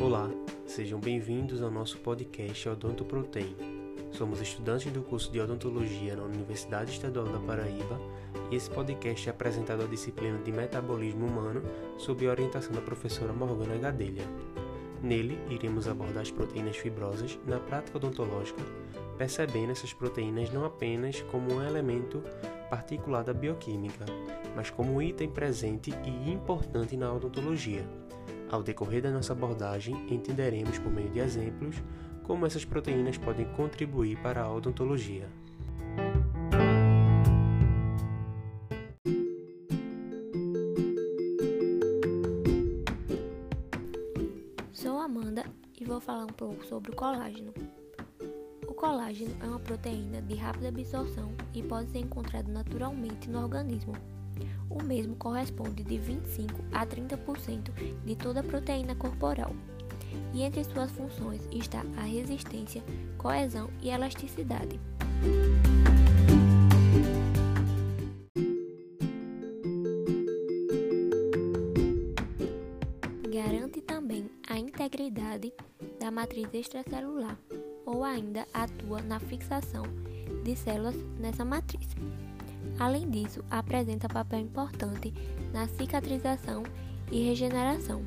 Olá, sejam bem-vindos ao nosso podcast Odonto Protein. Somos estudantes do curso de odontologia na Universidade Estadual da Paraíba e esse podcast é apresentado à disciplina de metabolismo humano sob a orientação da professora Morgana Gadelha. Nele, iremos abordar as proteínas fibrosas na prática odontológica, percebendo essas proteínas não apenas como um elemento particular da bioquímica, mas como um item presente e importante na odontologia. Ao decorrer da nossa abordagem, entenderemos por meio de exemplos como essas proteínas podem contribuir para a odontologia. Sou Amanda e vou falar um pouco sobre o colágeno. O colágeno é uma proteína de rápida absorção e pode ser encontrado naturalmente no organismo. O mesmo corresponde de 25 a 30% de toda a proteína corporal. E entre suas funções está a resistência, coesão e elasticidade. Garante também a integridade da matriz extracelular ou ainda atua na fixação de células nessa matriz. Além disso, apresenta papel importante na cicatrização e regeneração.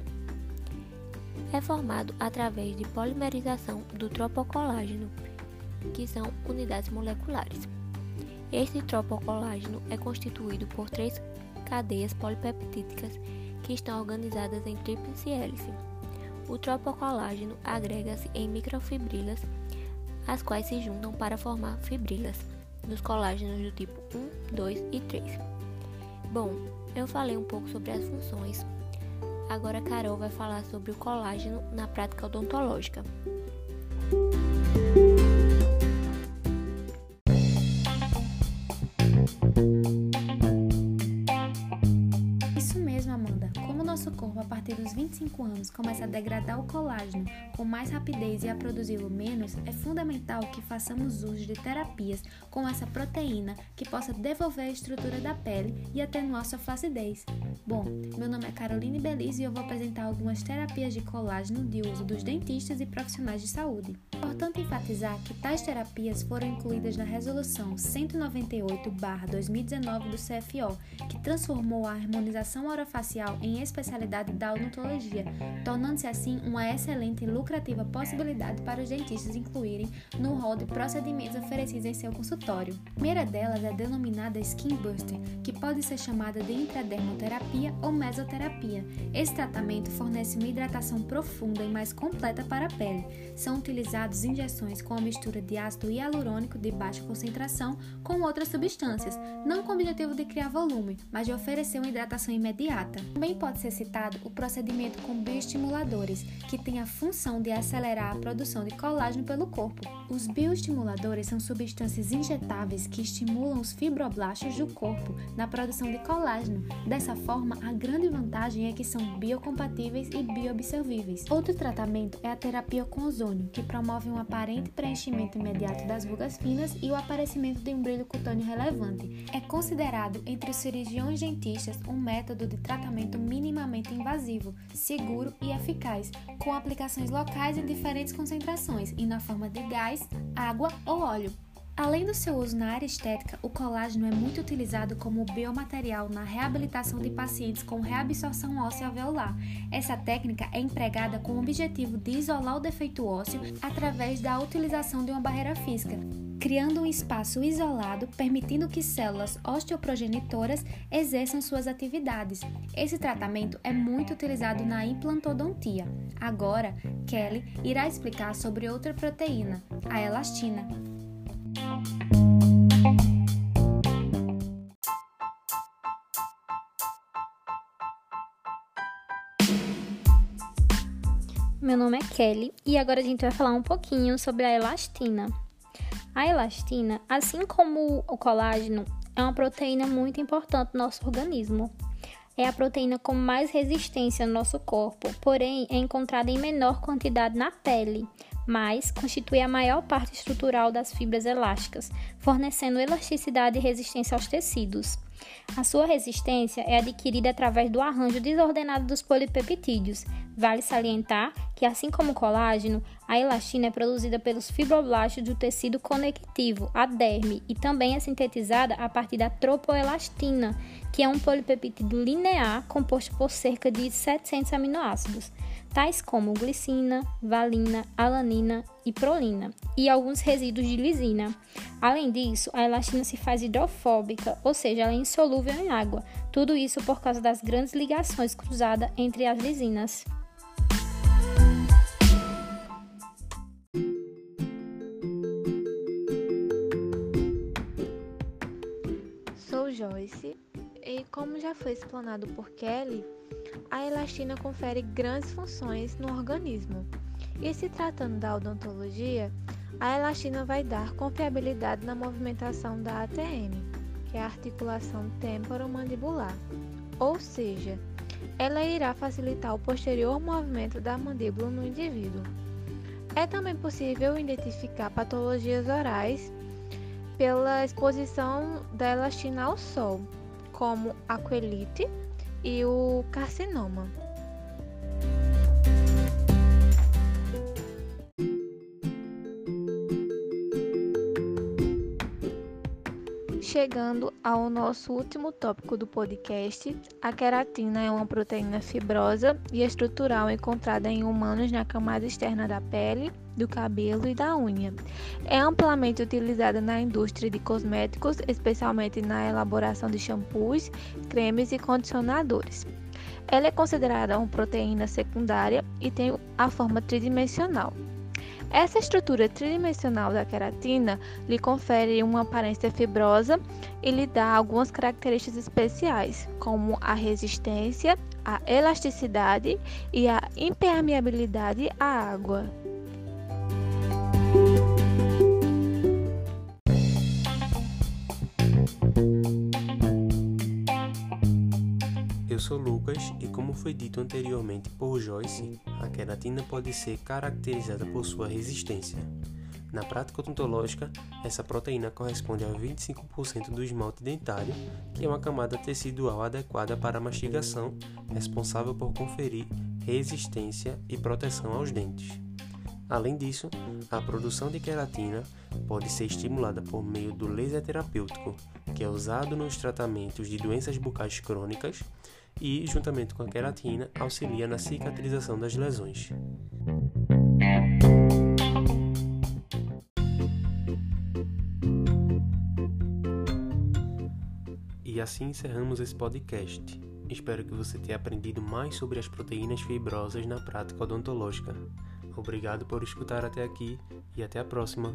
É formado através de polimerização do tropocolágeno, que são unidades moleculares. Este tropocolágeno é constituído por três cadeias polipeptídicas que estão organizadas em tríplice hélice. O tropocolágeno agrega-se em microfibrilas, as quais se juntam para formar fibrilas dos colágenos do tipo 1, 2 e 3. Bom, eu falei um pouco sobre as funções. Agora a Carol vai falar sobre o colágeno na prática odontológica. 5 anos começa a degradar o colágeno com mais rapidez e a produzi-lo menos, é fundamental que façamos uso de terapias com essa proteína que possa devolver a estrutura da pele e atenuar sua flacidez. Bom, meu nome é Caroline Belize e eu vou apresentar algumas terapias de colágeno de uso dos dentistas e profissionais de saúde. É importante enfatizar que tais terapias foram incluídas na Resolução 198-2019 do CFO, que transformou a harmonização orofacial em especialidade da odontologia tornando-se assim uma excelente e lucrativa possibilidade para os dentistas incluírem no rol de procedimentos oferecidos em seu consultório. A primeira delas é denominada Skin Buster, que pode ser chamada de intradermoterapia ou mesoterapia. Esse tratamento fornece uma hidratação profunda e mais completa para a pele. São utilizados injeções com a mistura de ácido hialurônico de baixa concentração com outras substâncias, não com o objetivo de criar volume, mas de oferecer uma hidratação imediata. Também pode ser citado o procedimento com bioestimuladores, que tem a função de acelerar a produção de colágeno pelo corpo. Os bioestimuladores são substâncias injetáveis que estimulam os fibroblastos do corpo na produção de colágeno. Dessa forma, a grande vantagem é que são biocompatíveis e bioabsorvíveis. Outro tratamento é a terapia com ozônio, que promove um aparente preenchimento imediato das rugas finas e o aparecimento de um brilho cutâneo relevante. É considerado entre os cirurgiões dentistas um método de tratamento minimamente invasivo, seguro e eficaz, com aplicações locais em diferentes concentrações e na forma de gás, água ou óleo. Além do seu uso na área estética, o colágeno é muito utilizado como biomaterial na reabilitação de pacientes com reabsorção óssea alveolar. Essa técnica é empregada com o objetivo de isolar o defeito ósseo através da utilização de uma barreira física, criando um espaço isolado, permitindo que células osteoprogenitoras exerçam suas atividades. Esse tratamento é muito utilizado na implantodontia. Agora, Kelly irá explicar sobre outra proteína, a elastina. Meu nome é Kelly e agora a gente vai falar um pouquinho sobre a elastina. A elastina, assim como o colágeno, é uma proteína muito importante no nosso organismo. É a proteína com mais resistência no nosso corpo, porém é encontrada em menor quantidade na pele, mas constitui a maior parte estrutural das fibras elásticas, fornecendo elasticidade e resistência aos tecidos. A sua resistência é adquirida através do arranjo desordenado dos polipeptídeos. Vale salientar que, assim como o colágeno, a elastina é produzida pelos fibroblastos do tecido conectivo, a derme, e também é sintetizada a partir da tropoelastina, que é um polipeptídeo linear composto por cerca de 700 aminoácidos tais como glicina, valina, alanina e prolina, e alguns resíduos de lisina. Além disso, a elastina se faz hidrofóbica, ou seja, ela é insolúvel em água. Tudo isso por causa das grandes ligações cruzadas entre as lisinas. Sou Joyce e, como já foi explanado por Kelly, a elastina confere grandes funções no organismo. E se tratando da odontologia, a elastina vai dar confiabilidade na movimentação da ATM, que é a articulação temporomandibular. Ou seja, ela irá facilitar o posterior movimento da mandíbula no indivíduo. É também possível identificar patologias orais pela exposição da elastina ao sol, como aquelite e o carcinoma. Chegando ao nosso último tópico do podcast, a queratina é uma proteína fibrosa e estrutural encontrada em humanos na camada externa da pele, do cabelo e da unha. É amplamente utilizada na indústria de cosméticos, especialmente na elaboração de shampoos, cremes e condicionadores. Ela é considerada uma proteína secundária e tem a forma tridimensional. Essa estrutura tridimensional da queratina lhe confere uma aparência fibrosa e lhe dá algumas características especiais, como a resistência, a elasticidade e a impermeabilidade à água. Sou Lucas e, como foi dito anteriormente por Joyce, a queratina pode ser caracterizada por sua resistência. Na prática odontológica, essa proteína corresponde a 25% do esmalte dentário, que é uma camada tecidual adequada para a mastigação, responsável por conferir resistência e proteção aos dentes. Além disso, a produção de queratina pode ser estimulada por meio do laser terapêutico, que é usado nos tratamentos de doenças bucais crônicas e, juntamente com a queratina, auxilia na cicatrização das lesões. E assim encerramos esse podcast. Espero que você tenha aprendido mais sobre as proteínas fibrosas na prática odontológica. Obrigado por escutar até aqui e até a próxima!